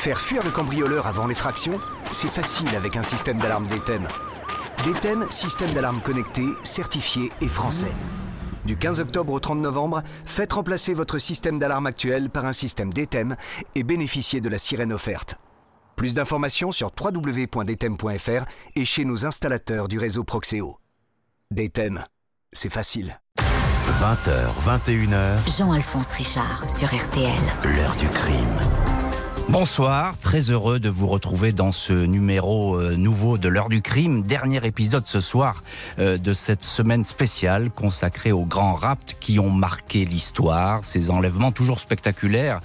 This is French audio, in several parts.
Faire fuir le cambrioleur avant l'effraction, c'est facile avec un système d'alarme DTEM. DTEM, système d'alarme connecté, certifié et français. Du 15 octobre au 30 novembre, faites remplacer votre système d'alarme actuel par un système DTEM et bénéficiez de la sirène offerte. Plus d'informations sur www.dtem.fr et chez nos installateurs du réseau Proxéo. DTEM, c'est facile. 20h, 21h. Jean-Alphonse Richard sur RTL. L'heure du crime. Bonsoir, très heureux de vous retrouver dans ce numéro euh, nouveau de l'heure du crime, dernier épisode ce soir euh, de cette semaine spéciale consacrée aux grands rapts qui ont marqué l'histoire, ces enlèvements toujours spectaculaires,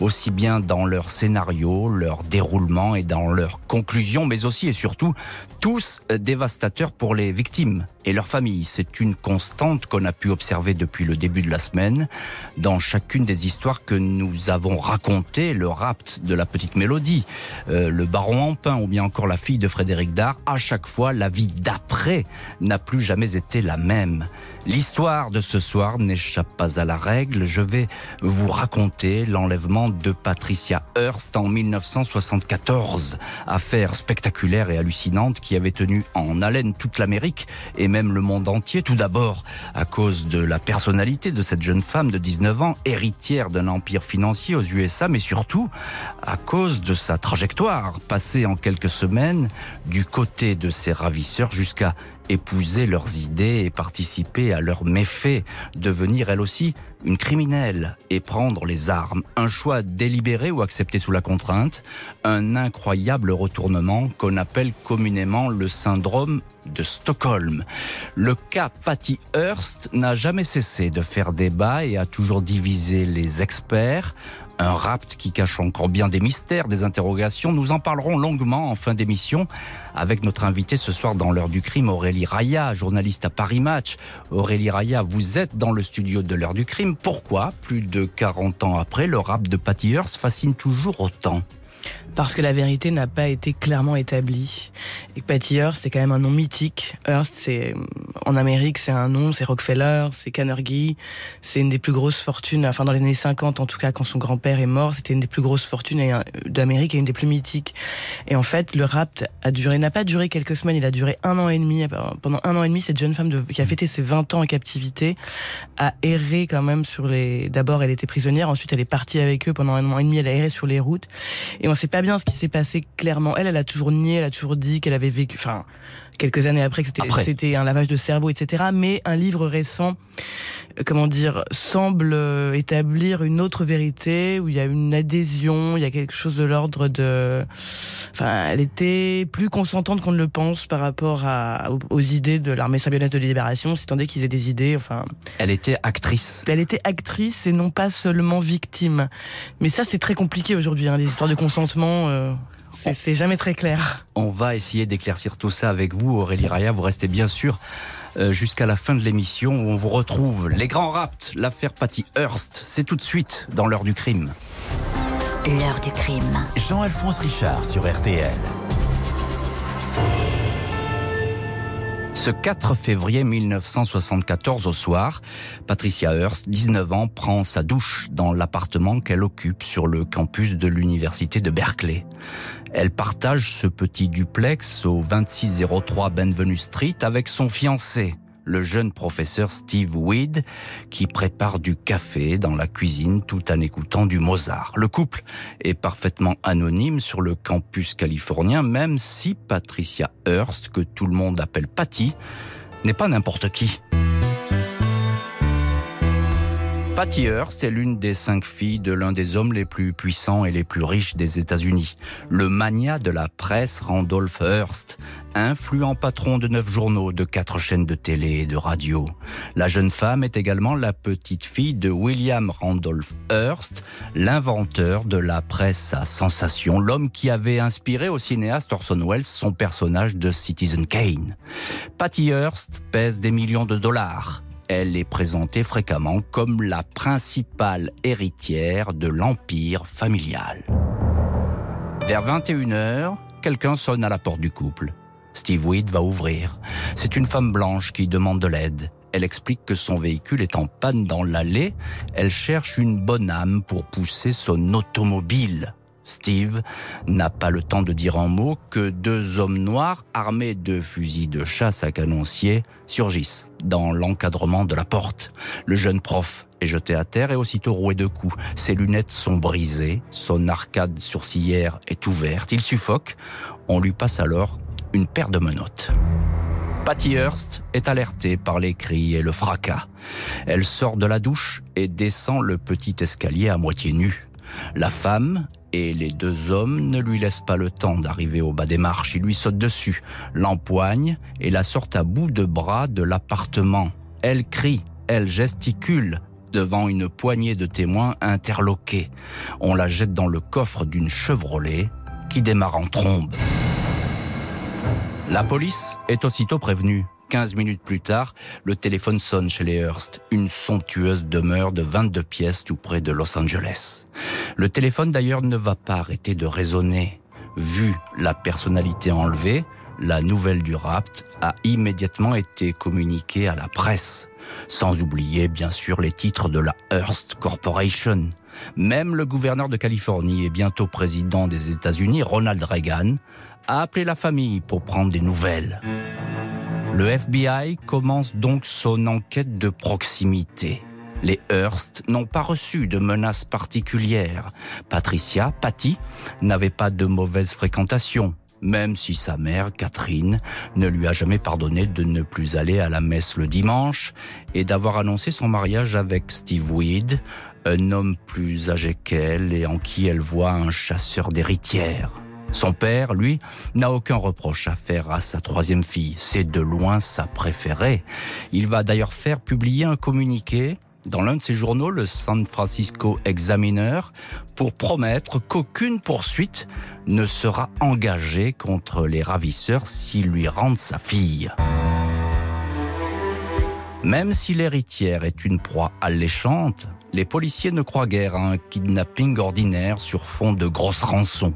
aussi bien dans leur scénario, leur déroulement et dans leur conclusion, mais aussi et surtout tous dévastateurs pour les victimes et leurs familles. C'est une constante qu'on a pu observer depuis le début de la semaine dans chacune des histoires que nous avons racontées, le rapt de la petite mélodie, euh, le baron pain ou bien encore la fille de Frédéric Dard, à chaque fois, la vie d'après n'a plus jamais été la même. L'histoire de ce soir n'échappe pas à la règle. Je vais vous raconter l'enlèvement de Patricia Hearst en 1974. Affaire spectaculaire et hallucinante qui avait tenu en haleine toute l'Amérique et même le monde entier. Tout d'abord à cause de la personnalité de cette jeune femme de 19 ans, héritière d'un empire financier aux USA, mais surtout à cause de sa trajectoire, passée en quelques semaines du côté de ses ravisseurs jusqu'à épouser leurs idées et participer à leurs méfaits, devenir elle aussi une criminelle et prendre les armes. Un choix délibéré ou accepté sous la contrainte, un incroyable retournement qu'on appelle communément le syndrome de Stockholm. Le cas Patty Hearst n'a jamais cessé de faire débat et a toujours divisé les experts un rapt qui cache encore bien des mystères, des interrogations. Nous en parlerons longuement en fin d'émission avec notre invité ce soir dans l'heure du crime, Aurélie Raya, journaliste à Paris Match. Aurélie Raya, vous êtes dans le studio de l'heure du crime. Pourquoi, plus de 40 ans après, le rap de Patty Hearst fascine toujours autant? Parce que la vérité n'a pas été clairement établie. Et Patty Hearst, c'est quand même un nom mythique. Hearst, c'est en Amérique, c'est un nom, c'est Rockefeller, c'est Carnegie, c'est une des plus grosses fortunes, enfin dans les années 50 en tout cas, quand son grand-père est mort, c'était une des plus grosses fortunes d'Amérique et une des plus mythiques. Et en fait, le rapt a duré, n'a pas duré quelques semaines, il a duré un an et demi. Pendant un an et demi, cette jeune femme qui a fêté ses 20 ans en captivité a erré quand même sur les. D'abord, elle était prisonnière, ensuite elle est partie avec eux pendant un an et demi, elle a erré sur les routes. Et on sait pas bien ce qui s'est passé clairement. Elle, elle a toujours nié, elle a toujours dit qu'elle avait vécu. Enfin, quelques années après que c'était un lavage de cerveau, etc. Mais un livre récent, euh, comment dire, semble euh, établir une autre vérité où il y a une adhésion, il y a quelque chose de l'ordre de, enfin, elle était plus consentante qu'on ne le pense par rapport à, aux, idées de l'armée symbionnaise de libération, si tant est qu'ils aient des idées, enfin. Elle était actrice. Elle était actrice et non pas seulement victime. Mais ça, c'est très compliqué aujourd'hui, hein, les histoires de consentement. Euh, c'est jamais très clair. On va essayer d'éclaircir tout ça avec vous, Aurélie Raya. Vous restez bien sûr euh, jusqu'à la fin de l'émission où on vous retrouve les grands rapts, l'affaire Patty Hearst. C'est tout de suite dans l'heure du crime. L'heure du crime. Jean-Alphonse Richard sur RTL. Ce 4 février 1974 au soir, Patricia Hearst, 19 ans, prend sa douche dans l'appartement qu'elle occupe sur le campus de l'université de Berkeley. Elle partage ce petit duplex au 2603 Benvenue Street avec son fiancé, le jeune professeur Steve Weed, qui prépare du café dans la cuisine tout en écoutant du Mozart. Le couple est parfaitement anonyme sur le campus californien, même si Patricia Hearst, que tout le monde appelle Patty, n'est pas n'importe qui. Patty Hearst est l'une des cinq filles de l'un des hommes les plus puissants et les plus riches des États-Unis, le mania de la presse Randolph Hearst, influent patron de neuf journaux, de quatre chaînes de télé et de radio. La jeune femme est également la petite fille de William Randolph Hearst, l'inventeur de la presse à sensation, l'homme qui avait inspiré au cinéaste Orson Welles son personnage de Citizen Kane. Patty Hearst pèse des millions de dollars. Elle est présentée fréquemment comme la principale héritière de l'empire familial. Vers 21h, quelqu'un sonne à la porte du couple. Steve Weed va ouvrir. C'est une femme blanche qui demande de l'aide. Elle explique que son véhicule est en panne dans l'allée. Elle cherche une bonne âme pour pousser son automobile. Steve n'a pas le temps de dire un mot que deux hommes noirs armés de fusils de chasse à canoncier surgissent dans l'encadrement de la porte. Le jeune prof est jeté à terre et aussitôt roué de coups. Ses lunettes sont brisées, son arcade sourcilière est ouverte, il suffoque. On lui passe alors une paire de menottes. Patty Hearst est alertée par les cris et le fracas. Elle sort de la douche et descend le petit escalier à moitié nu. La femme et les deux hommes ne lui laissent pas le temps d'arriver au bas des marches. Ils lui sautent dessus, l'empoignent et la sortent à bout de bras de l'appartement. Elle crie, elle gesticule devant une poignée de témoins interloqués. On la jette dans le coffre d'une Chevrolet qui démarre en trombe. La police est aussitôt prévenue. 15 minutes plus tard, le téléphone sonne chez les Hearst, une somptueuse demeure de 22 pièces tout près de Los Angeles. Le téléphone d'ailleurs ne va pas arrêter de résonner. Vu la personnalité enlevée, la nouvelle du rapt a immédiatement été communiquée à la presse, sans oublier bien sûr les titres de la Hearst Corporation. Même le gouverneur de Californie et bientôt président des États-Unis, Ronald Reagan, a appelé la famille pour prendre des nouvelles. Le FBI commence donc son enquête de proximité. Les Hearst n'ont pas reçu de menaces particulières. Patricia, Patty, n'avait pas de mauvaise fréquentation, même si sa mère, Catherine, ne lui a jamais pardonné de ne plus aller à la messe le dimanche et d'avoir annoncé son mariage avec Steve Weed, un homme plus âgé qu'elle et en qui elle voit un chasseur d'héritières. Son père, lui, n'a aucun reproche à faire à sa troisième fille. C'est de loin sa préférée. Il va d'ailleurs faire publier un communiqué dans l'un de ses journaux, le San Francisco Examiner, pour promettre qu'aucune poursuite ne sera engagée contre les ravisseurs s'ils lui rendent sa fille. Même si l'héritière est une proie alléchante, les policiers ne croient guère à un kidnapping ordinaire sur fond de grosses rançons.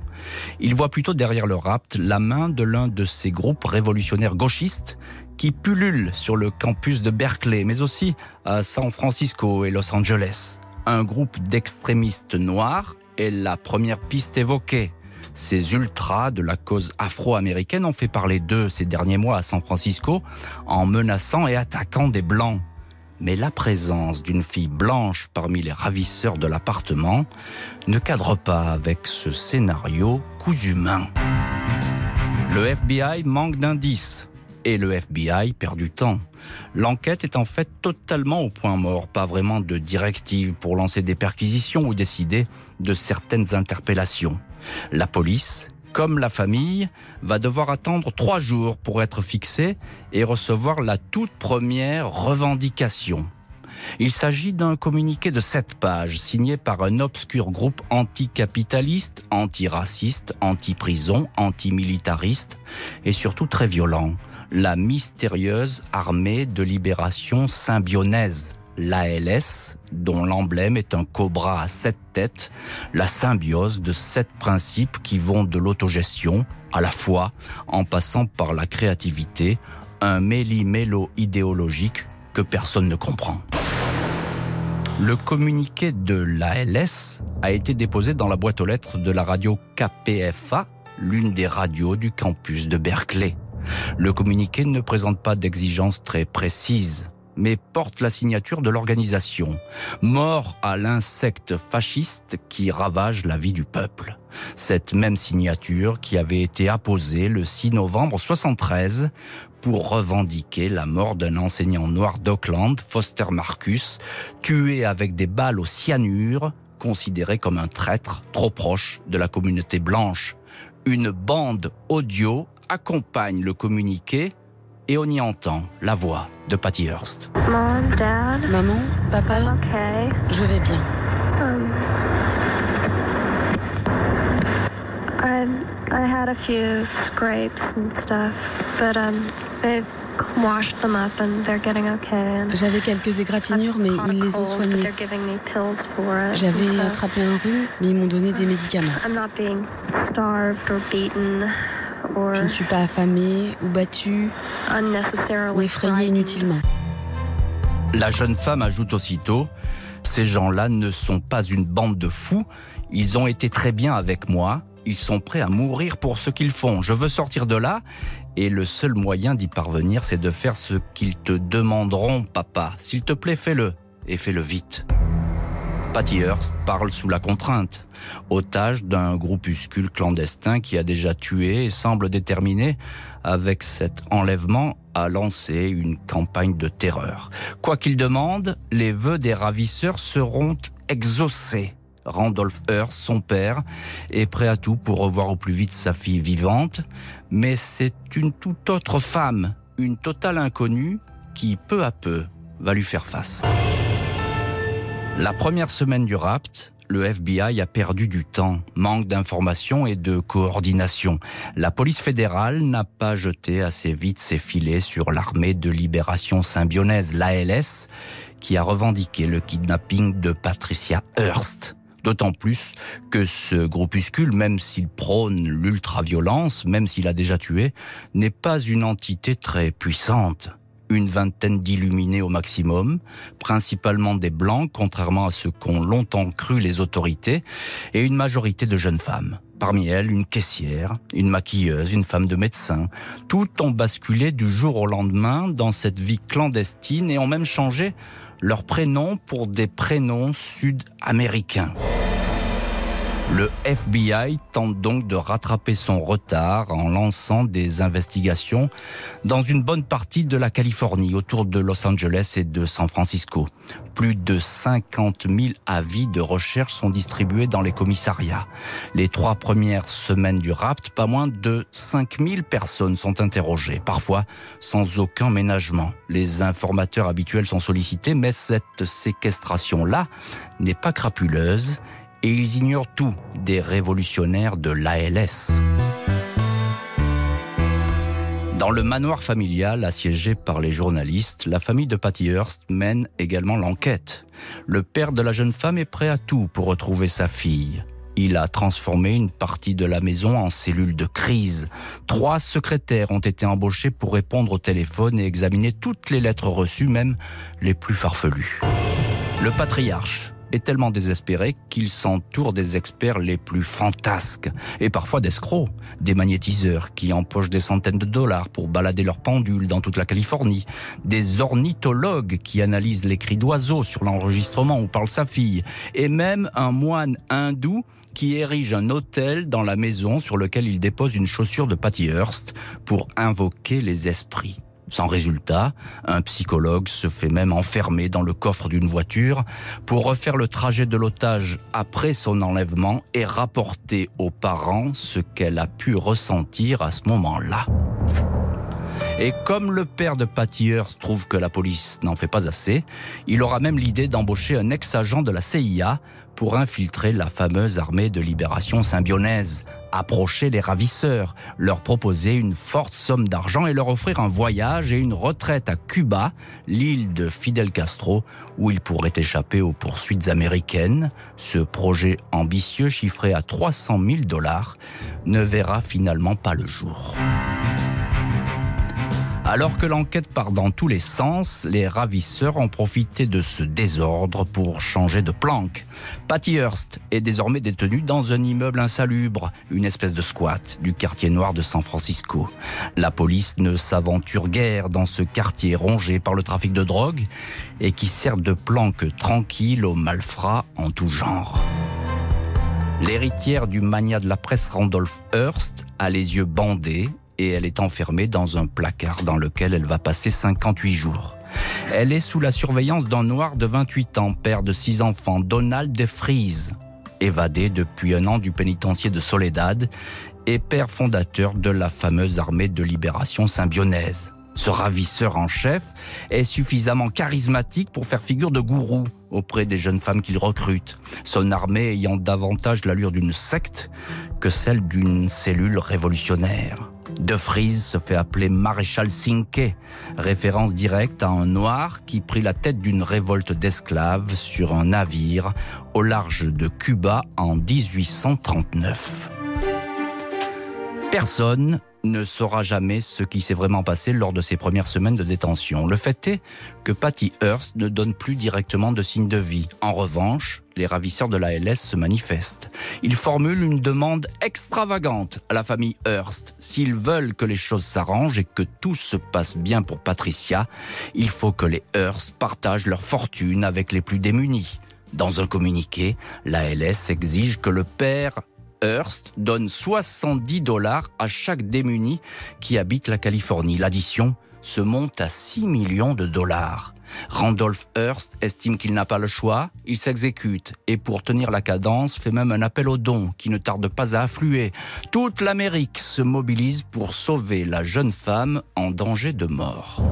Ils voient plutôt derrière le rapt la main de l'un de ces groupes révolutionnaires gauchistes qui pullulent sur le campus de Berkeley, mais aussi à San Francisco et Los Angeles. Un groupe d'extrémistes noirs est la première piste évoquée. Ces ultras de la cause afro-américaine ont fait parler d'eux ces derniers mois à San Francisco en menaçant et attaquant des blancs mais la présence d'une fille blanche parmi les ravisseurs de l'appartement ne cadre pas avec ce scénario cousu main. Le FBI manque d'indices et le FBI perd du temps. L'enquête est en fait totalement au point mort, pas vraiment de directive pour lancer des perquisitions ou décider de certaines interpellations. La police comme la famille, va devoir attendre trois jours pour être fixé et recevoir la toute première revendication. Il s'agit d'un communiqué de sept pages signé par un obscur groupe anticapitaliste, antiraciste, anti-prison, antimilitariste et surtout très violent, la mystérieuse armée de libération symbionnaise l'ALS, dont l'emblème est un cobra à sept têtes, la symbiose de sept principes qui vont de à la foi, en passant par la créativité, un méli-mélo idéologique que personne ne comprend. Le communiqué de l'ALS a été déposé dans la boîte aux lettres de la radio KPFA, l'une des radios du campus de Berkeley. Le communiqué ne présente pas d'exigences très précises mais porte la signature de l'organisation. Mort à l'insecte fasciste qui ravage la vie du peuple. Cette même signature qui avait été apposée le 6 novembre 73 pour revendiquer la mort d'un enseignant noir d'Auckland, Foster Marcus, tué avec des balles au cyanure, considéré comme un traître trop proche de la communauté blanche. Une bande audio accompagne le communiqué et on y entend la voix de Patty Hearst. Maman, papa, je vais bien. Um, I had a few scrapes and stuff, but um, they've washed them up and they're getting okay. J'avais quelques égratignures, mais ils les ont soignées. J'avais attrapé un rhume, mais ils m'ont donné des médicaments. I'm not being starved or beaten. Je ne suis pas affamée ou battue ou effrayée inutilement. La jeune femme ajoute aussitôt Ces gens-là ne sont pas une bande de fous, ils ont été très bien avec moi, ils sont prêts à mourir pour ce qu'ils font. Je veux sortir de là et le seul moyen d'y parvenir, c'est de faire ce qu'ils te demanderont, papa. S'il te plaît, fais-le et fais-le vite. Patty Hearst parle sous la contrainte, otage d'un groupuscule clandestin qui a déjà tué et semble déterminé, avec cet enlèvement, à lancer une campagne de terreur. Quoi qu'il demande, les vœux des ravisseurs seront exaucés. Randolph Hearst, son père, est prêt à tout pour revoir au plus vite sa fille vivante, mais c'est une toute autre femme, une totale inconnue, qui peu à peu va lui faire face. La première semaine du rapt, le FBI a perdu du temps, manque d'informations et de coordination. La police fédérale n'a pas jeté assez vite ses filets sur l'armée de libération symbionnaise, l'ALS, qui a revendiqué le kidnapping de Patricia Hearst. D'autant plus que ce groupuscule, même s'il prône l'ultra-violence, même s'il a déjà tué, n'est pas une entité très puissante. Une vingtaine d'illuminés au maximum, principalement des blancs, contrairement à ce qu'ont longtemps cru les autorités, et une majorité de jeunes femmes. Parmi elles, une caissière, une maquilleuse, une femme de médecin. Tout ont basculé du jour au lendemain dans cette vie clandestine et ont même changé leurs prénoms pour des prénoms sud-américains. Le FBI tente donc de rattraper son retard en lançant des investigations dans une bonne partie de la Californie, autour de Los Angeles et de San Francisco. Plus de 50 000 avis de recherche sont distribués dans les commissariats. Les trois premières semaines du rapt, pas moins de 5 000 personnes sont interrogées, parfois sans aucun ménagement. Les informateurs habituels sont sollicités, mais cette séquestration-là n'est pas crapuleuse et ils ignorent tout des révolutionnaires de l'ALS. Dans le manoir familial assiégé par les journalistes, la famille de Patty Hearst mène également l'enquête. Le père de la jeune femme est prêt à tout pour retrouver sa fille. Il a transformé une partie de la maison en cellule de crise. Trois secrétaires ont été embauchés pour répondre au téléphone et examiner toutes les lettres reçues, même les plus farfelues. Le patriarche, est tellement désespéré qu'il s'entoure des experts les plus fantasques et parfois d'escrocs, des magnétiseurs qui empochent des centaines de dollars pour balader leurs pendules dans toute la Californie, des ornithologues qui analysent les cris d'oiseaux sur l'enregistrement où parle sa fille, et même un moine hindou qui érige un hôtel dans la maison sur lequel il dépose une chaussure de Patty Hearst pour invoquer les esprits. Sans résultat, un psychologue se fait même enfermer dans le coffre d'une voiture pour refaire le trajet de l'otage après son enlèvement et rapporter aux parents ce qu'elle a pu ressentir à ce moment-là. Et comme le père de Patty trouve que la police n'en fait pas assez, il aura même l'idée d'embaucher un ex-agent de la CIA pour infiltrer la fameuse armée de libération symbionnaise, approcher les ravisseurs, leur proposer une forte somme d'argent et leur offrir un voyage et une retraite à Cuba, l'île de Fidel Castro, où ils pourraient échapper aux poursuites américaines. Ce projet ambitieux, chiffré à 300 000 dollars, ne verra finalement pas le jour. Alors que l'enquête part dans tous les sens, les ravisseurs ont profité de ce désordre pour changer de planque. Patty Hearst est désormais détenue dans un immeuble insalubre, une espèce de squat du quartier noir de San Francisco. La police ne s'aventure guère dans ce quartier rongé par le trafic de drogue et qui sert de planque tranquille aux malfrats en tout genre. L'héritière du mania de la presse Randolph Hearst a les yeux bandés et elle est enfermée dans un placard dans lequel elle va passer 58 jours. Elle est sous la surveillance d'un noir de 28 ans, père de six enfants, Donald DeFries, évadé depuis un an du pénitencier de Soledad et père fondateur de la fameuse armée de libération symbionnaise. Ce ravisseur en chef est suffisamment charismatique pour faire figure de gourou auprès des jeunes femmes qu'il recrute, son armée ayant davantage l'allure d'une secte que celle d'une cellule révolutionnaire. De Vries se fait appeler maréchal Cinque, référence directe à un noir qui prit la tête d'une révolte d'esclaves sur un navire au large de Cuba en 1839. Personne ne saura jamais ce qui s'est vraiment passé lors de ses premières semaines de détention. Le fait est que Patty Hearst ne donne plus directement de signes de vie. En revanche, les ravisseurs de la LS se manifestent. Ils formulent une demande extravagante à la famille Hearst. S'ils veulent que les choses s'arrangent et que tout se passe bien pour Patricia, il faut que les Hearst partagent leur fortune avec les plus démunis. Dans un communiqué, la LS exige que le père Hearst donne 70 dollars à chaque démuni qui habite la Californie. L'addition se monte à 6 millions de dollars. Randolph Hearst estime qu'il n'a pas le choix, il s'exécute et pour tenir la cadence fait même un appel aux dons qui ne tarde pas à affluer. Toute l'Amérique se mobilise pour sauver la jeune femme en danger de mort.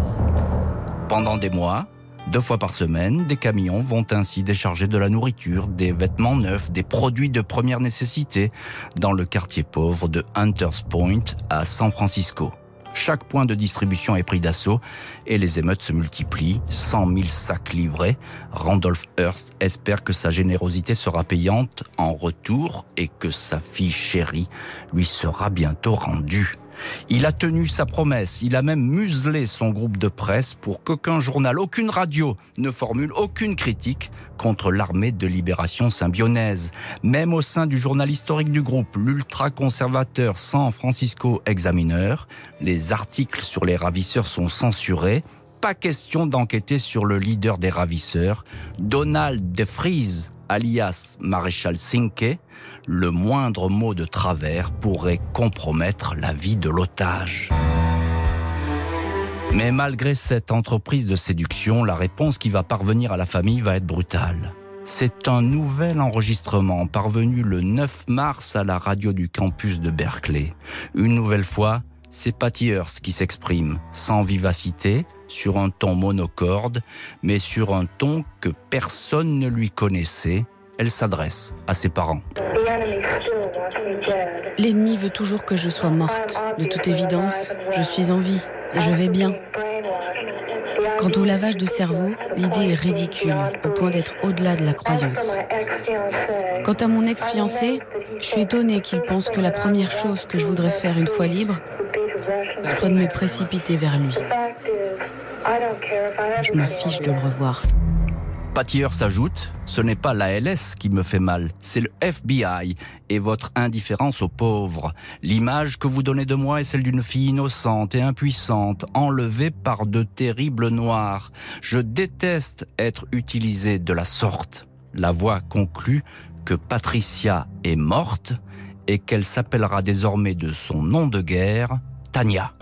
Pendant des mois, deux fois par semaine, des camions vont ainsi décharger de la nourriture, des vêtements neufs, des produits de première nécessité dans le quartier pauvre de Hunters Point à San Francisco. Chaque point de distribution est pris d'assaut et les émeutes se multiplient. 100 000 sacs livrés. Randolph Hearst espère que sa générosité sera payante en retour et que sa fille chérie lui sera bientôt rendue. Il a tenu sa promesse, il a même muselé son groupe de presse pour qu'aucun journal, aucune radio ne formule aucune critique contre l'armée de libération symbionnaise. Même au sein du journal historique du groupe, l'ultra-conservateur San Francisco Examiner, les articles sur les ravisseurs sont censurés. Pas question d'enquêter sur le leader des ravisseurs, Donald DeFries, alias Maréchal Cinque, le moindre mot de travers pourrait compromettre la vie de l'otage. Mais malgré cette entreprise de séduction, la réponse qui va parvenir à la famille va être brutale. C'est un nouvel enregistrement parvenu le 9 mars à la radio du campus de Berkeley. Une nouvelle fois, c'est Patty Hearst qui s'exprime, sans vivacité, sur un ton monocorde, mais sur un ton que personne ne lui connaissait, elle s'adresse à ses parents. L'ennemi veut toujours que je sois morte. De toute évidence, je suis en vie et je vais bien. Quant au lavage de cerveau, l'idée est ridicule, au point d'être au-delà de la croyance. Quant à mon ex-fiancé, je suis étonnée qu'il pense que la première chose que je voudrais faire une fois libre soit de me précipiter vers lui. Je m'en fiche de le revoir. Pattier s'ajoute, ce n'est pas la LS qui me fait mal, c'est le FBI et votre indifférence aux pauvres. L'image que vous donnez de moi est celle d'une fille innocente et impuissante, enlevée par de terribles noirs. Je déteste être utilisé de la sorte. La voix conclut que Patricia est morte et qu'elle s'appellera désormais de son nom de guerre Tania.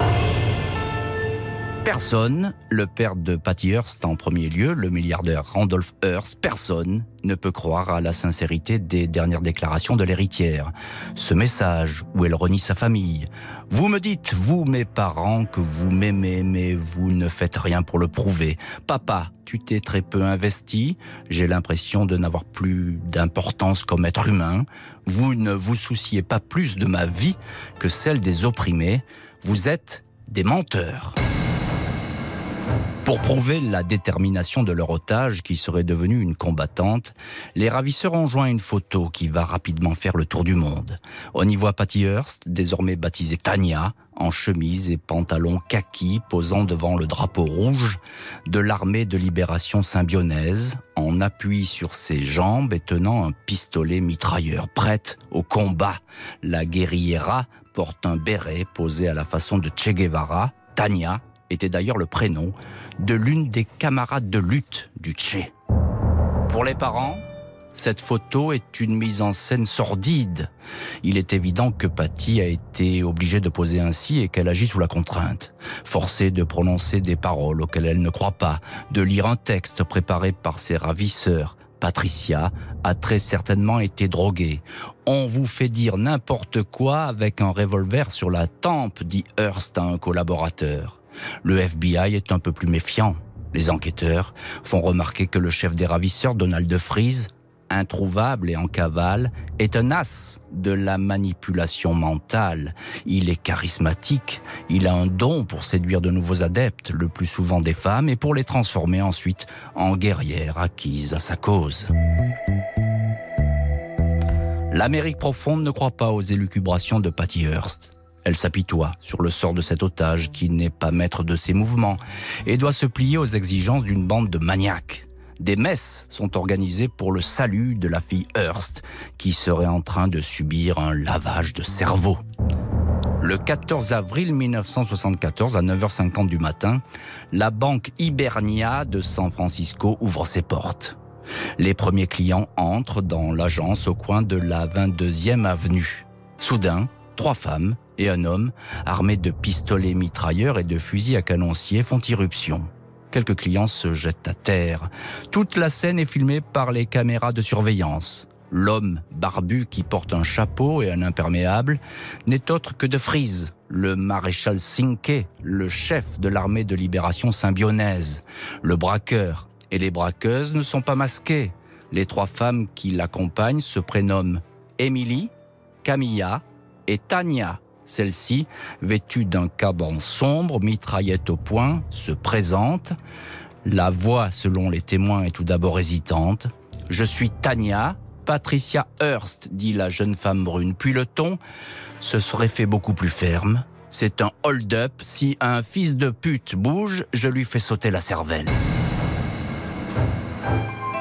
Personne, le père de Patty Hearst en premier lieu, le milliardaire Randolph Hearst, personne ne peut croire à la sincérité des dernières déclarations de l'héritière. Ce message où elle renie sa famille. Vous me dites, vous mes parents, que vous m'aimez, mais vous ne faites rien pour le prouver. Papa, tu t'es très peu investi. J'ai l'impression de n'avoir plus d'importance comme être humain. Vous ne vous souciez pas plus de ma vie que celle des opprimés. Vous êtes des menteurs. Pour prouver la détermination de leur otage, qui serait devenue une combattante, les ravisseurs ont joint une photo qui va rapidement faire le tour du monde. On y voit Patty Hearst, désormais baptisée Tania, en chemise et pantalon kaki, posant devant le drapeau rouge de l'armée de libération symbionnaise, en appui sur ses jambes et tenant un pistolet mitrailleur, prête au combat. La guerriera porte un béret posé à la façon de Che Guevara. Tania était d'ailleurs le prénom de l'une des camarades de lutte du Tché. Pour les parents, cette photo est une mise en scène sordide. Il est évident que Patty a été obligée de poser ainsi et qu'elle agit sous la contrainte. Forcée de prononcer des paroles auxquelles elle ne croit pas, de lire un texte préparé par ses ravisseurs, Patricia a très certainement été droguée. On vous fait dire n'importe quoi avec un revolver sur la tempe, dit Hearst à un collaborateur. Le FBI est un peu plus méfiant. Les enquêteurs font remarquer que le chef des ravisseurs, Donald Freeze, introuvable et en cavale, est un as de la manipulation mentale. Il est charismatique, il a un don pour séduire de nouveaux adeptes, le plus souvent des femmes, et pour les transformer ensuite en guerrières acquises à sa cause. L'Amérique profonde ne croit pas aux élucubrations de Patty Hearst. Elle s'apitoie sur le sort de cet otage qui n'est pas maître de ses mouvements et doit se plier aux exigences d'une bande de maniaques. Des messes sont organisées pour le salut de la fille Hearst, qui serait en train de subir un lavage de cerveau. Le 14 avril 1974, à 9h50 du matin, la banque Hibernia de San Francisco ouvre ses portes. Les premiers clients entrent dans l'agence au coin de la 22e avenue. Soudain, trois femmes et un homme, armés de pistolets mitrailleurs et de fusils à canoncier, font irruption. Quelques clients se jettent à terre. Toute la scène est filmée par les caméras de surveillance. L'homme barbu qui porte un chapeau et un imperméable n'est autre que de Frise, le maréchal Cinque, le chef de l'armée de libération symbionnaise. Le braqueur et les braqueuses ne sont pas masqués. Les trois femmes qui l'accompagnent se prénomment Émilie, Camilla et Tania. Celle-ci, vêtue d'un caban sombre, mitraillette au poing, se présente. La voix, selon les témoins, est tout d'abord hésitante. Je suis Tania, Patricia Hearst, dit la jeune femme brune. Puis le ton se serait fait beaucoup plus ferme. C'est un hold-up. Si un fils de pute bouge, je lui fais sauter la cervelle.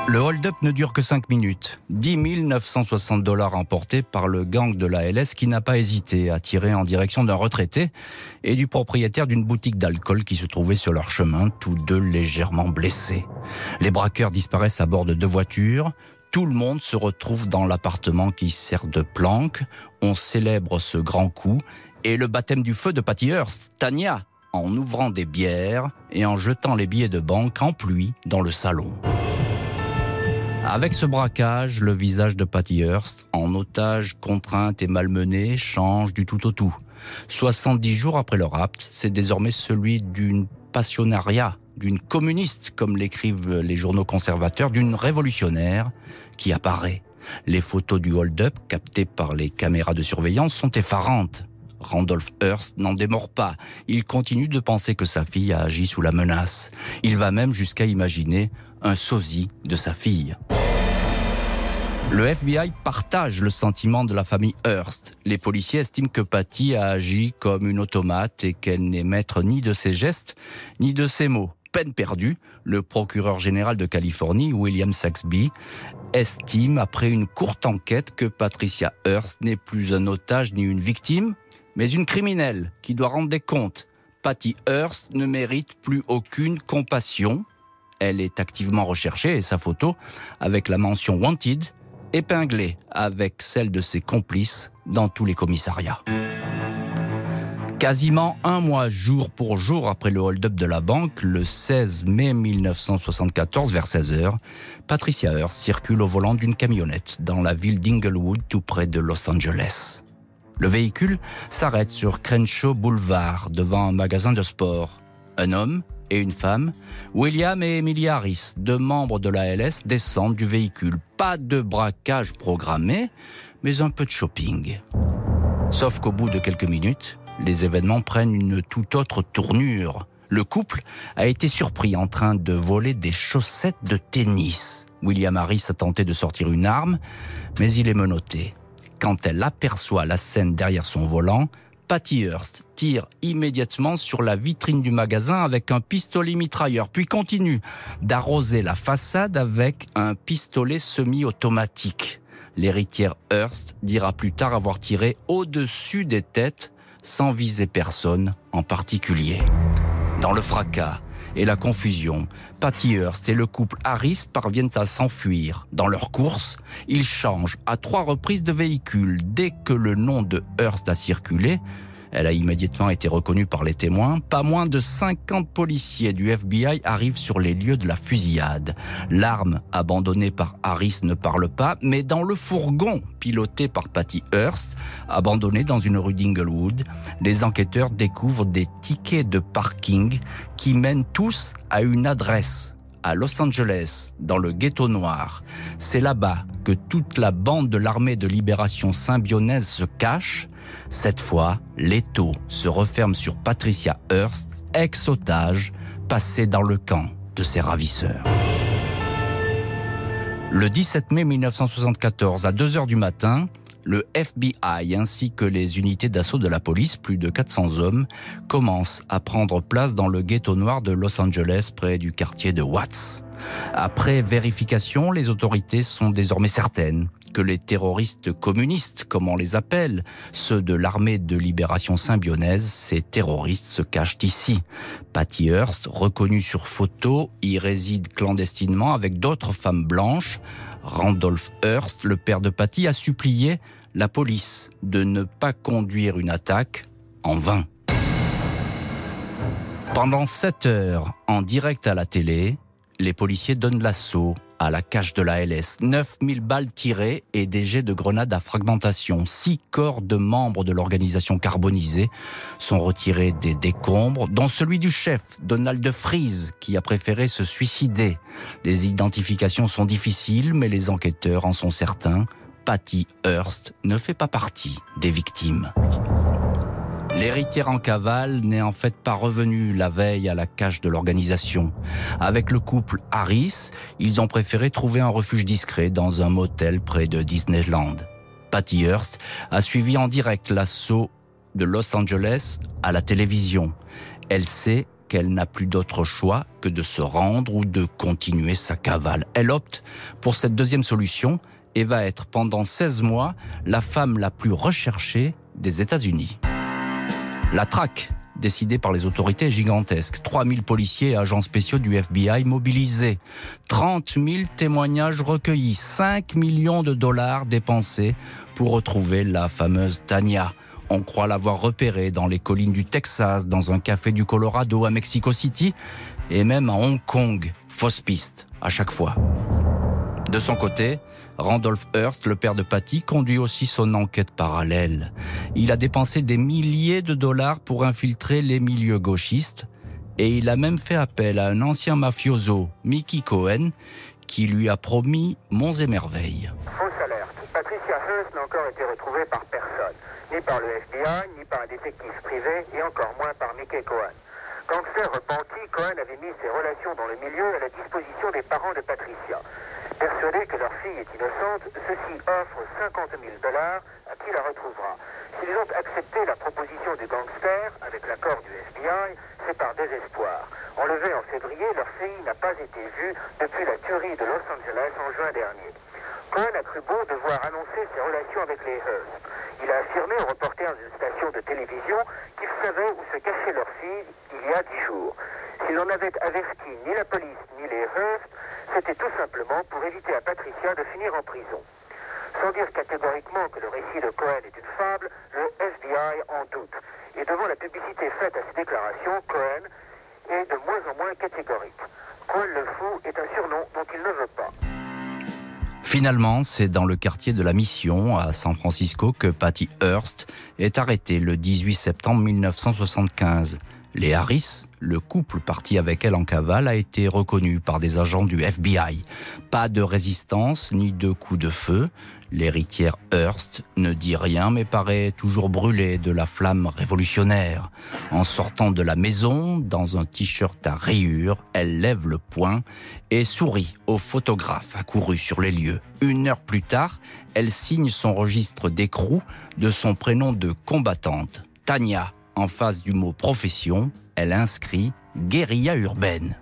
Le hold-up ne dure que 5 minutes. 10 960 dollars emportés par le gang de la LS qui n'a pas hésité à tirer en direction d'un retraité et du propriétaire d'une boutique d'alcool qui se trouvait sur leur chemin, tous deux légèrement blessés. Les braqueurs disparaissent à bord de deux voitures. Tout le monde se retrouve dans l'appartement qui sert de planque. On célèbre ce grand coup et le baptême du feu de Patty Hearst, en ouvrant des bières et en jetant les billets de banque en pluie dans le salon. Avec ce braquage, le visage de Patty Hearst, en otage, contrainte et malmenée, change du tout au tout. 70 jours après le rapt, c'est désormais celui d'une passionnariat, d'une communiste, comme l'écrivent les journaux conservateurs, d'une révolutionnaire qui apparaît. Les photos du hold-up captées par les caméras de surveillance sont effarantes. Randolph Hearst n'en démord pas. Il continue de penser que sa fille a agi sous la menace. Il va même jusqu'à imaginer un sosie de sa fille. Le FBI partage le sentiment de la famille Hearst. Les policiers estiment que Patty a agi comme une automate et qu'elle n'est maître ni de ses gestes ni de ses mots. Peine perdue, le procureur général de Californie, William Saxby, estime après une courte enquête que Patricia Hearst n'est plus un otage ni une victime, mais une criminelle qui doit rendre des comptes. Patty Hearst ne mérite plus aucune compassion. Elle est activement recherchée et sa photo, avec la mention Wanted, épinglée avec celle de ses complices dans tous les commissariats. Quasiment un mois jour pour jour après le hold-up de la banque, le 16 mai 1974 vers 16h, Patricia Hearst circule au volant d'une camionnette dans la ville d'Inglewood tout près de Los Angeles. Le véhicule s'arrête sur Crenshaw Boulevard devant un magasin de sport. Un homme et une femme, William et Emilia Harris, deux membres de la LS, descendent du véhicule. Pas de braquage programmé, mais un peu de shopping. Sauf qu'au bout de quelques minutes, les événements prennent une toute autre tournure. Le couple a été surpris en train de voler des chaussettes de tennis. William Harris a tenté de sortir une arme, mais il est menotté. Quand elle aperçoit la scène derrière son volant, Patty Hearst tire immédiatement sur la vitrine du magasin avec un pistolet mitrailleur, puis continue d'arroser la façade avec un pistolet semi-automatique. L'héritière Hearst dira plus tard avoir tiré au-dessus des têtes sans viser personne en particulier. Dans le fracas, et la confusion. Patty Hearst et le couple Harris parviennent à s'enfuir. Dans leur course, ils changent à trois reprises de véhicule. Dès que le nom de Hearst a circulé, elle a immédiatement été reconnue par les témoins. Pas moins de 50 policiers du FBI arrivent sur les lieux de la fusillade. L'arme abandonnée par Harris ne parle pas, mais dans le fourgon piloté par Patty Hearst, abandonné dans une rue d'Inglewood, les enquêteurs découvrent des tickets de parking qui mènent tous à une adresse à Los Angeles, dans le ghetto noir. C'est là-bas que toute la bande de l'armée de libération symbionnaise se cache. Cette fois, l'étau se referme sur Patricia Hearst, ex-otage, passée dans le camp de ses ravisseurs. Le 17 mai 1974, à 2 heures du matin, le FBI ainsi que les unités d'assaut de la police, plus de 400 hommes, commencent à prendre place dans le ghetto noir de Los Angeles près du quartier de Watts. Après vérification, les autorités sont désormais certaines que les terroristes communistes, comme on les appelle, ceux de l'armée de libération symbionnaise, ces terroristes se cachent ici. Patty Hearst, reconnue sur photo, y réside clandestinement avec d'autres femmes blanches. Randolph Hearst, le père de Patty, a supplié la police de ne pas conduire une attaque en vain. Pendant sept heures, en direct à la télé, les policiers donnent l'assaut à la cache de la LS. 9000 balles tirées et des jets de grenades à fragmentation. Six corps de membres de l'organisation carbonisée sont retirés des décombres, dont celui du chef, Donald Fries, qui a préféré se suicider. Les identifications sont difficiles, mais les enquêteurs en sont certains. Patty Hearst ne fait pas partie des victimes. L'héritière en cavale n'est en fait pas revenue la veille à la cage de l'organisation. Avec le couple Harris, ils ont préféré trouver un refuge discret dans un motel près de Disneyland. Patty Hearst a suivi en direct l'assaut de Los Angeles à la télévision. Elle sait qu'elle n'a plus d'autre choix que de se rendre ou de continuer sa cavale. Elle opte pour cette deuxième solution et va être pendant 16 mois la femme la plus recherchée des États-Unis. La traque décidée par les autorités est gigantesque. 3000 policiers et agents spéciaux du FBI mobilisés. 30 000 témoignages recueillis. 5 millions de dollars dépensés pour retrouver la fameuse Tania. On croit l'avoir repérée dans les collines du Texas, dans un café du Colorado à Mexico City et même à Hong Kong. Fausse piste à chaque fois. De son côté, Randolph Hearst, le père de Patty, conduit aussi son enquête parallèle. Il a dépensé des milliers de dollars pour infiltrer les milieux gauchistes et il a même fait appel à un ancien mafioso, Mickey Cohen, qui lui a promis monts et merveilles. Fausse alerte. Patricia Hearst n'a encore été retrouvée par personne, ni par le FBI, ni par un détective privé, et encore moins par Mickey Cohen. Gangster repenti, Cohen avait mis ses relations dans le milieu à la disposition des parents de Patricia. Persuadés que leur fille est innocente, ceux-ci offrent 50 000 dollars à qui la retrouvera. S'ils ont accepté la proposition du gangster, avec l'accord du FBI, c'est par désespoir. Enlevée en février, leur fille n'a pas été vue depuis la tuerie de Los Angeles en juin dernier. Cohen a cru beau devoir annoncer ses relations avec les Hearst. Il a affirmé aux reporters d'une station de télévision qu'il savait où se cachait leur fille il y a dix jours. S'il n'en avait averti ni la police ni les Hearst, c'était tout simplement pour éviter à Patricia de finir en prison. Sans dire catégoriquement que le récit de Cohen est une fable, le FBI en doute. Et devant la publicité faite à ces déclarations, Cohen est de moins en moins catégorique. Cohen le fou est un surnom dont il ne veut pas. Finalement, c'est dans le quartier de la Mission, à San Francisco, que Patty Hearst est arrêtée le 18 septembre 1975. Les Harris, le couple parti avec elle en cavale, a été reconnu par des agents du FBI. Pas de résistance ni de coup de feu. L'héritière Hearst ne dit rien mais paraît toujours brûlée de la flamme révolutionnaire. En sortant de la maison, dans un t-shirt à rayures, elle lève le poing et sourit au photographe accouru sur les lieux. Une heure plus tard, elle signe son registre d'écrou de son prénom de combattante, Tania. En face du mot profession, elle inscrit guérilla urbaine.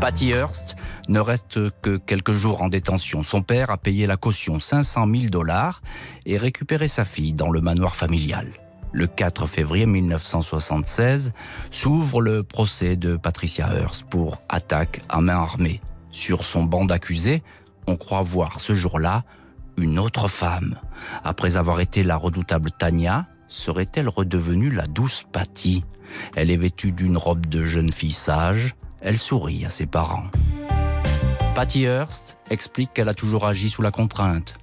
Patty Hearst ne reste que quelques jours en détention. Son père a payé la caution 500 000 dollars et récupéré sa fille dans le manoir familial. Le 4 février 1976 s'ouvre le procès de Patricia Hearst pour attaque à main armée. Sur son banc d'accusés, on croit voir ce jour-là une autre femme. Après avoir été la redoutable Tania, serait-elle redevenue la douce Patty? Elle est vêtue d'une robe de jeune fille sage, elle sourit à ses parents. Patty Hearst explique qu'elle a toujours agi sous la contrainte.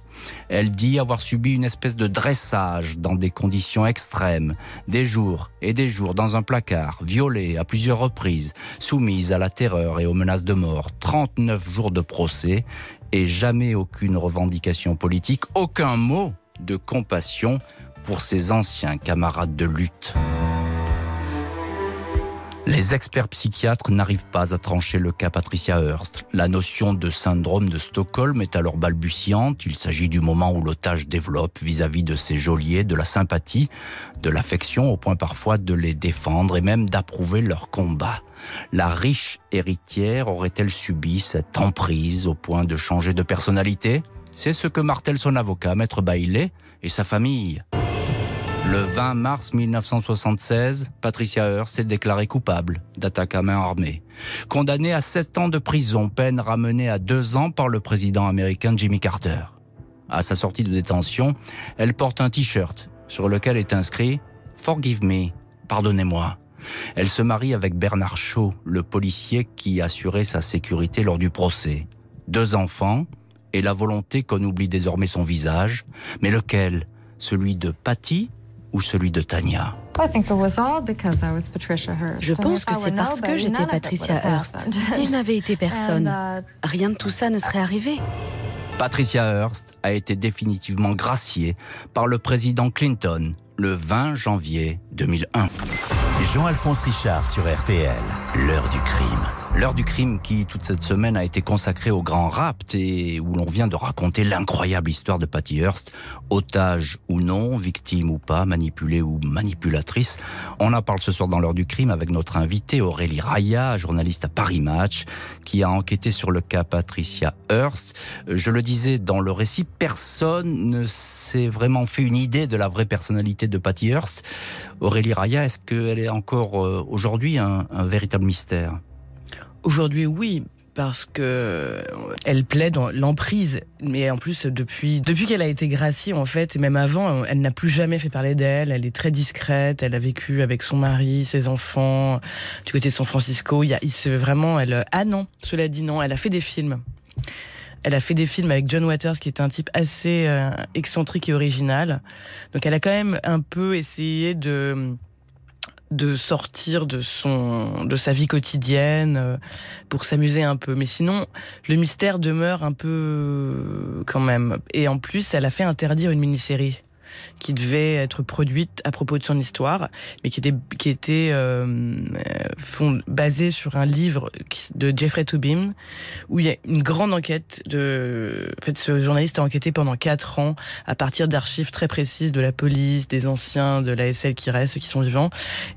Elle dit avoir subi une espèce de dressage dans des conditions extrêmes, des jours et des jours dans un placard, violée à plusieurs reprises, soumise à la terreur et aux menaces de mort, 39 jours de procès et jamais aucune revendication politique, aucun mot de compassion pour ses anciens camarades de lutte. Les experts psychiatres n'arrivent pas à trancher le cas Patricia Hearst. La notion de syndrome de Stockholm est alors balbutiante. Il s'agit du moment où l'otage développe vis-à-vis de ses geôliers de la sympathie, de l'affection, au point parfois de les défendre et même d'approuver leur combat. La riche héritière aurait-elle subi cette emprise au point de changer de personnalité? C'est ce que martèle son avocat, Maître Bailey, et sa famille. Le 20 mars 1976, Patricia Hearst est déclarée coupable d'attaque à main armée. Condamnée à 7 ans de prison, peine ramenée à 2 ans par le président américain Jimmy Carter. À sa sortie de détention, elle porte un t-shirt sur lequel est inscrit Forgive me, pardonnez-moi. Elle se marie avec Bernard Shaw, le policier qui assurait sa sécurité lors du procès. Deux enfants et la volonté qu'on oublie désormais son visage. Mais lequel? Celui de Patty ou celui de Tania Je pense que c'est parce que j'étais Patricia Hearst. Si je n'avais été personne, uh, rien de tout ça ne serait arrivé. Patricia Hearst a été définitivement graciée par le président Clinton le 20 janvier 2001. Jean-Alphonse Richard sur RTL, l'heure du crime. L'heure du crime qui, toute cette semaine, a été consacrée au grand rapt et où l'on vient de raconter l'incroyable histoire de Patty Hearst, otage ou non, victime ou pas, manipulée ou manipulatrice. On en parle ce soir dans l'heure du crime avec notre invitée Aurélie Raya, journaliste à Paris Match, qui a enquêté sur le cas Patricia Hearst. Je le disais dans le récit, personne ne s'est vraiment fait une idée de la vraie personnalité de Patty Hearst. Aurélie Raya, est-ce qu'elle est encore euh, aujourd'hui un véritable mystère? Aujourd'hui, oui, parce que elle plaît dans l'emprise. Mais en plus, depuis, depuis qu'elle a été graciée, en fait, et même avant, elle n'a plus jamais fait parler d'elle. Elle est très discrète. Elle a vécu avec son mari, ses enfants, du côté de San Francisco. Il, y a, il se vraiment, elle, ah non, cela dit non, elle a fait des films. Elle a fait des films avec John Waters, qui est un type assez euh, excentrique et original. Donc, elle a quand même un peu essayé de de sortir de son de sa vie quotidienne euh, pour s'amuser un peu. Mais sinon le mystère demeure un peu euh, quand même. Et en plus elle a fait interdire une mini-série qui devait être produite à propos de son histoire, mais qui était qui était euh, fond, basée sur un livre de Jeffrey Toobin où il y a une grande enquête de. En fait, ce journaliste a enquêté pendant quatre ans à partir d'archives très précises de la police, des anciens de l'ASL qui restent, ceux qui sont vivants,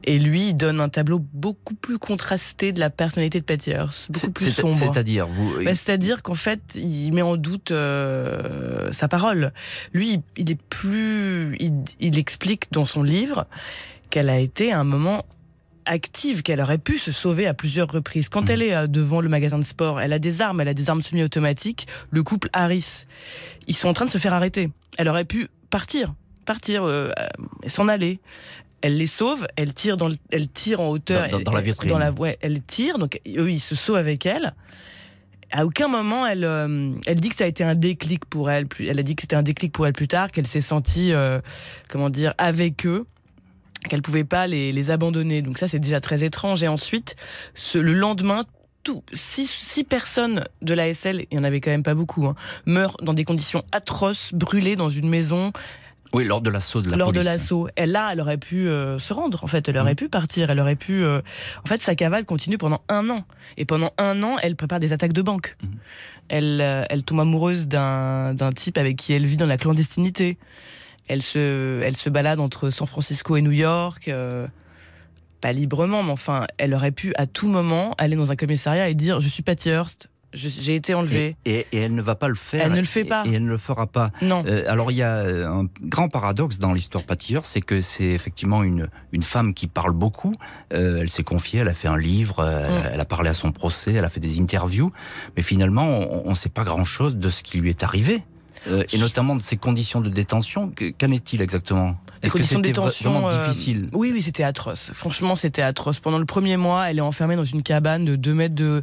et lui il donne un tableau beaucoup plus contrasté de la personnalité de Patty Hearst, beaucoup plus sombre. C'est-à-dire vous. Bah, c'est-à-dire qu'en fait il met en doute euh, sa parole. Lui il est plus il, explique dans son livre qu'elle a été à un moment active, qu'elle aurait pu se sauver à plusieurs reprises. Quand elle est euh, devant le magasin de sport, elle a des armes, elle a des armes semi-automatiques. Le couple Harris, ils sont en train de se faire arrêter. Elle aurait pu partir, partir, euh, s'en aller. Elle les sauve, elle tire, dans elle tire en hauteur. Dans, la vitrine. Dans la, ouais, elle tire, donc eux, ils se sauvent avec elle à aucun moment elle euh, elle dit que ça a été un déclic pour elle elle a dit que c'était un déclic pour elle plus tard qu'elle s'est sentie euh, comment dire avec eux qu'elle pouvait pas les, abandonner donc ça c'est déjà très étrange et ensuite le lendemain six, personnes de la SL, il y en avait quand même pas beaucoup, hein, meurent dans des conditions atroces, brûlées dans une maison. Oui, lors de l'assaut de la lors police. Lors de l'assaut. Elle, là, elle aurait pu euh, se rendre, en fait. Elle aurait mm. pu partir. Elle aurait pu... Euh, en fait, sa cavale continue pendant un an. Et pendant un an, elle prépare des attaques de banque. Mm. Elle, euh, elle tombe amoureuse d'un type avec qui elle vit dans la clandestinité. Elle se, elle se balade entre San Francisco et New York. pas librement, mais enfin, elle aurait pu à tout moment aller dans un commissariat et dire « Je suis Patty Hearst, j'ai été enlevée. Et, elle ne va pas le faire. Elle ne le fait pas. Et, elle ne le fera pas. Non. Euh, alors il y a euh, un grand paradoxe dans l'histoire Patilleur, c'est que c'est effectivement une, une femme qui parle beaucoup. Euh, elle s'est confiée, elle a fait un livre, mm. elle, a parlé à son procès, elle a fait des interviews, mais finalement on ne sait pas grand-chose de ce qui lui est arrivé. Et notamment de ses conditions de détention. Qu'en est-il exactement? Est-ce que c'était vraiment euh, difficile? Oui, oui, c'était atroce. Franchement, c'était atroce. Pendant le premier mois, elle est enfermée dans une cabane de 2 mètres de,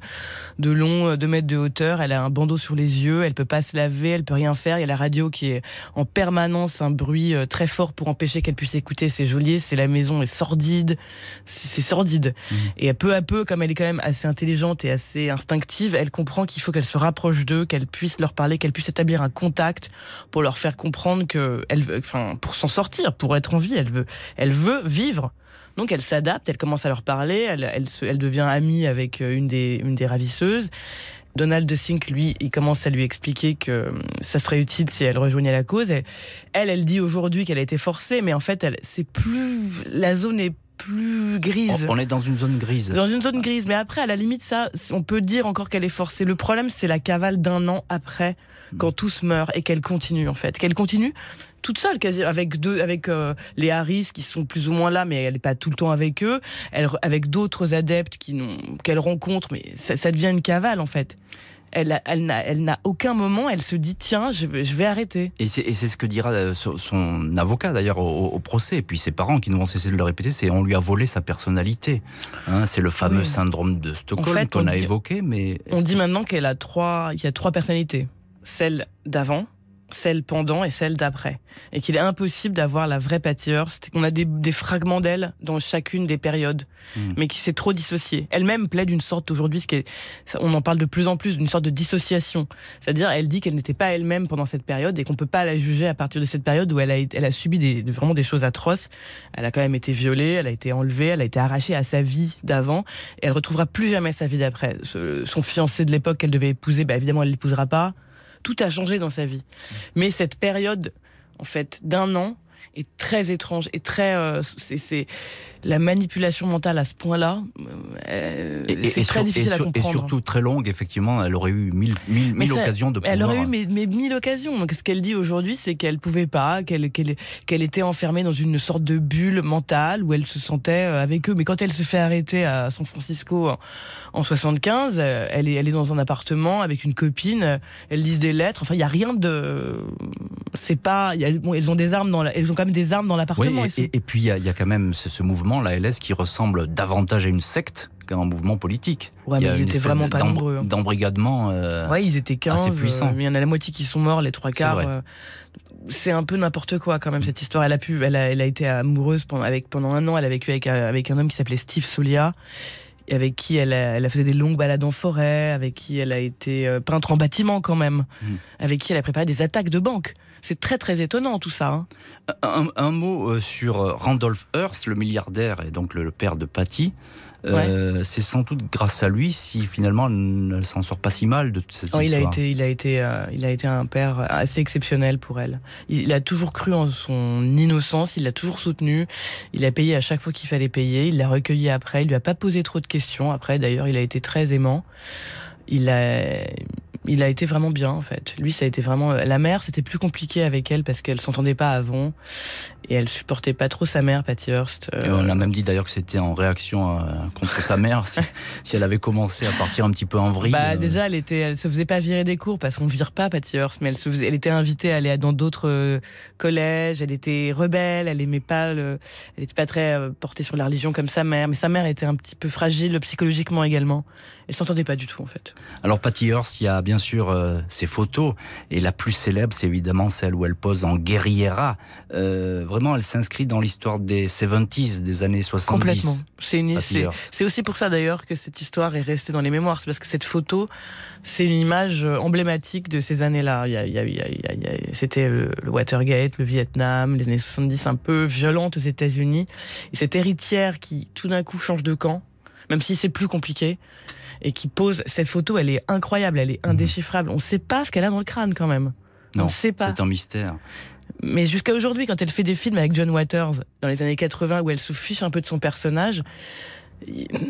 de long, 2 mètres de hauteur. Elle a un bandeau sur les yeux. Elle peut pas se laver. Elle peut rien faire. Il y a la radio qui est en permanence un bruit euh, très fort pour empêcher qu'elle puisse écouter ses geôliers. C'est la maison est sordide. C'est sordide. Mmh. Et peu à peu, comme elle est quand même assez intelligente et assez instinctive, elle comprend qu'il faut qu'elle se rapproche d'eux, qu'elle puisse leur parler, qu'elle puisse établir un contact pour leur faire comprendre que elle, enfin, pour s'en sortir, pour être en vie. Elle veut, elle veut vivre. Donc elle s'adapte, elle commence à leur parler, elle, elle, devient amie avec une des, une des ravisseuses. Donald Sink, lui, il commence à lui expliquer que ça serait utile si elle rejoignait la cause. elle, elle dit aujourd'hui qu'elle a été forcée, mais en fait, elle, c'est plus, la zone est plus grise. On est dans une zone grise. Dans une zone grise. Mais après, à la limite, ça, on peut dire encore qu'elle est forcée. Le problème, c'est la cavale d'un an après, quand tous meurent et qu'elle continue, en fait. Qu'elle continue toute seule, quasi, avec deux, avec euh, les Harris qui sont plus ou moins là, mais elle n'est pas tout le temps avec eux. Elle, avec d'autres adeptes qui qu'elle rencontre, mais ça, ça devient une cavale, en fait elle, elle n'a aucun moment, elle se dit tiens, je, vais arrêter. Et c'est ce que dira euh, son, avocat d'ailleurs au, procès, et puis ses parents qui nous vont cesser de le répéter, c'est on lui a volé sa personnalité. Hein, c'est le fameux syndrome de Stockholm qu'on a évoqué, mais on dit maintenant qu'elle a trois, il y a trois personnalités, celle d'avant, celle pendant et celle d'après. Et qu'il est impossible d'avoir la vraie Patty Hearst, qu'on a des, fragments d'elle dans chacune des périodes, hmm. mais qui s'est trop dissociée. Elle-même plaide d'une sorte aujourd'hui, ce qui est, on en parle de plus en plus, d'une sorte de dissociation. C'est-à-dire, elle dit qu'elle n'était pas elle-même pendant cette période et qu'on peut pas la juger à partir de cette période où elle a, elle a subi des, vraiment des choses atroces. Elle a quand même été violée, elle a été enlevée, elle a été arrachée à sa vie d'avant et elle retrouvera plus jamais sa vie d'après. Son fiancé de l'époque qu'elle devait épouser, bah évidemment, elle l'épousera pas tout a changé dans sa vie. Mais cette période, en fait, d'un an, est très étrange et très. Euh, la manipulation mentale à ce point-là, euh, c'est très difficile à comprendre. Et surtout très longue, effectivement, elle aurait eu mille, mille, mille occasions de pouvoir... Elle aurait eu mais, mille occasions. Donc, ce qu'elle dit aujourd'hui, c'est qu'elle pouvait pas, qu'elle était enfermée dans une sorte de bulle mentale où elle se sentait euh, avec eux. Mais quand elle se fait arrêter à San Francisco en, 75, euh, elle est, elle est dans un appartement avec une copine, elle lit des lettres. Enfin, il y a rien de... C'est pas... Y a, bon, elles ont des armes dans elles ont quand même des armes dans l'appartement. et, puis, il y, a quand même ce mouvement la LS, qui ressemble davantage à une secte qu'à un mouvement politique. Ouais, mais ils étaient vraiment pas nombreux. Hein. D'embrigadement. Euh, ouais, ils étaient 15. Assez puissants. Il y en a la moitié qui sont morts, les trois quarts. Euh, c'est un peu n'importe quoi quand même cette histoire. Elle a pu, elle a, elle a été amoureuse pendant, avec, pendant un an. Elle a vécu avec, avec un homme qui s'appelait Steve Solia avec qui elle a, elle a, fait des longues balades en forêt, avec qui elle a été peintre en bâtiment quand même, hmm. avec qui elle a préparé des attaques de banque. C'est très très étonnant tout ça. Hein. Un, mot euh, sur euh, Randolph Hearst, le milliardaire et donc le, père de Patty. Euh, c'est sans doute grâce à lui si finalement elle s'en sort pas si mal de toute cette oh, histoire. Il a été, il a été, il a été un père assez exceptionnel pour elle. Il, a toujours cru en son innocence, il l'a toujours soutenu. Il a payé à chaque fois qu'il fallait payer. Il l'a recueilli après. Il lui a pas posé trop de questions. Après, d'ailleurs, il a été très aimant. Il a, il a été vraiment bien en fait. Lui, ça a été vraiment la mère, c'était plus compliqué avec elle parce qu'elle s'entendait pas avant et elle supportait pas trop sa mère, Patty Hearst. Euh. on a même dit d'ailleurs que c'était en réaction euh, contre sa mère si, elle avait commencé à partir un petit peu en vrille. Bah euh. déjà, elle était, elle se faisait pas virer des cours parce qu'on vire pas Patty Hearst, mais elle se elle était invitée à aller dans d'autres collèges. Elle était rebelle, elle aimait pas le, elle était pas très portée sur la religion comme sa mère, mais sa mère était un petit peu fragile psychologiquement également. Elle s'entendait pas du tout en fait. Alors Patty Hearst, il y a bien sûr euh, ses photos et la plus célèbre, c'est évidemment celle où elle pose en guerriera. Euh, vraiment, elle s'inscrit dans l'histoire des 70s, des années 70. Complètement. C'est aussi pour ça d'ailleurs que cette histoire est restée dans les mémoires. C'est parce que cette photo, c'est une image emblématique de ces années-là. C'était le, le Watergate, le Vietnam, les années 70 un peu violentes aux États-Unis. Et cette héritière qui tout d'un coup change de camp, même si c'est plus compliqué, et qui pose cette photo, elle est incroyable, elle est mhm. indéchiffrable. On ne sait pas ce qu'elle a dans le crâne quand même. Non, c'est un mystère. Mais jusqu'à aujourd'hui, quand elle fait des films avec John Waters dans les années 80 où elle se fiche un peu de son personnage,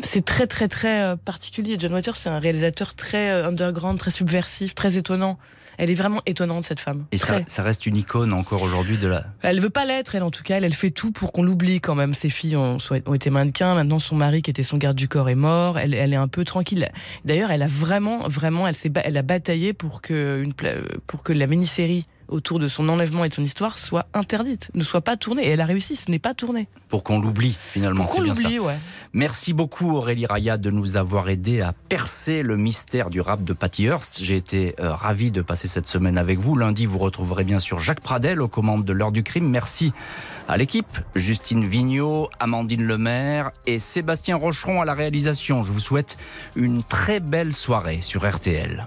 c'est très très très euh, particulier. John Waters, c'est un réalisateur très euh, underground, très subversif, très étonnant. Elle est vraiment étonnante, cette femme. Et ça, reste une icône encore aujourd'hui de la. Elle veut pas l'être, elle en tout cas. Elle, fait tout pour qu'on l'oublie quand même. Ses filles ont, ont, été mannequins. Maintenant, son mari, qui était son garde du corps, est mort. Elle, elle est un peu tranquille. D'ailleurs, elle a vraiment, vraiment, elle, elle a bataillé pour que, une, pour que la mini-série autour de son enlèvement et de son histoire soit interdite, ne soit pas tournée. Et elle a réussi, ce n'est pas tourné. Pour qu'on l'oublie finalement, c'est bien ça. Ouais. Merci beaucoup Aurélie Raya de nous avoir aidé à percer le mystère du rap de Patty Hearst. J'ai été euh, ravi de passer cette semaine avec vous. Lundi, vous retrouverez bien sûr Jacques Pradel aux commandes de l'heure du crime. Merci à l'équipe, Justine Vignot, Amandine Lemaire et Sébastien Rocheron à la réalisation. Je vous souhaite une très belle soirée sur RTL.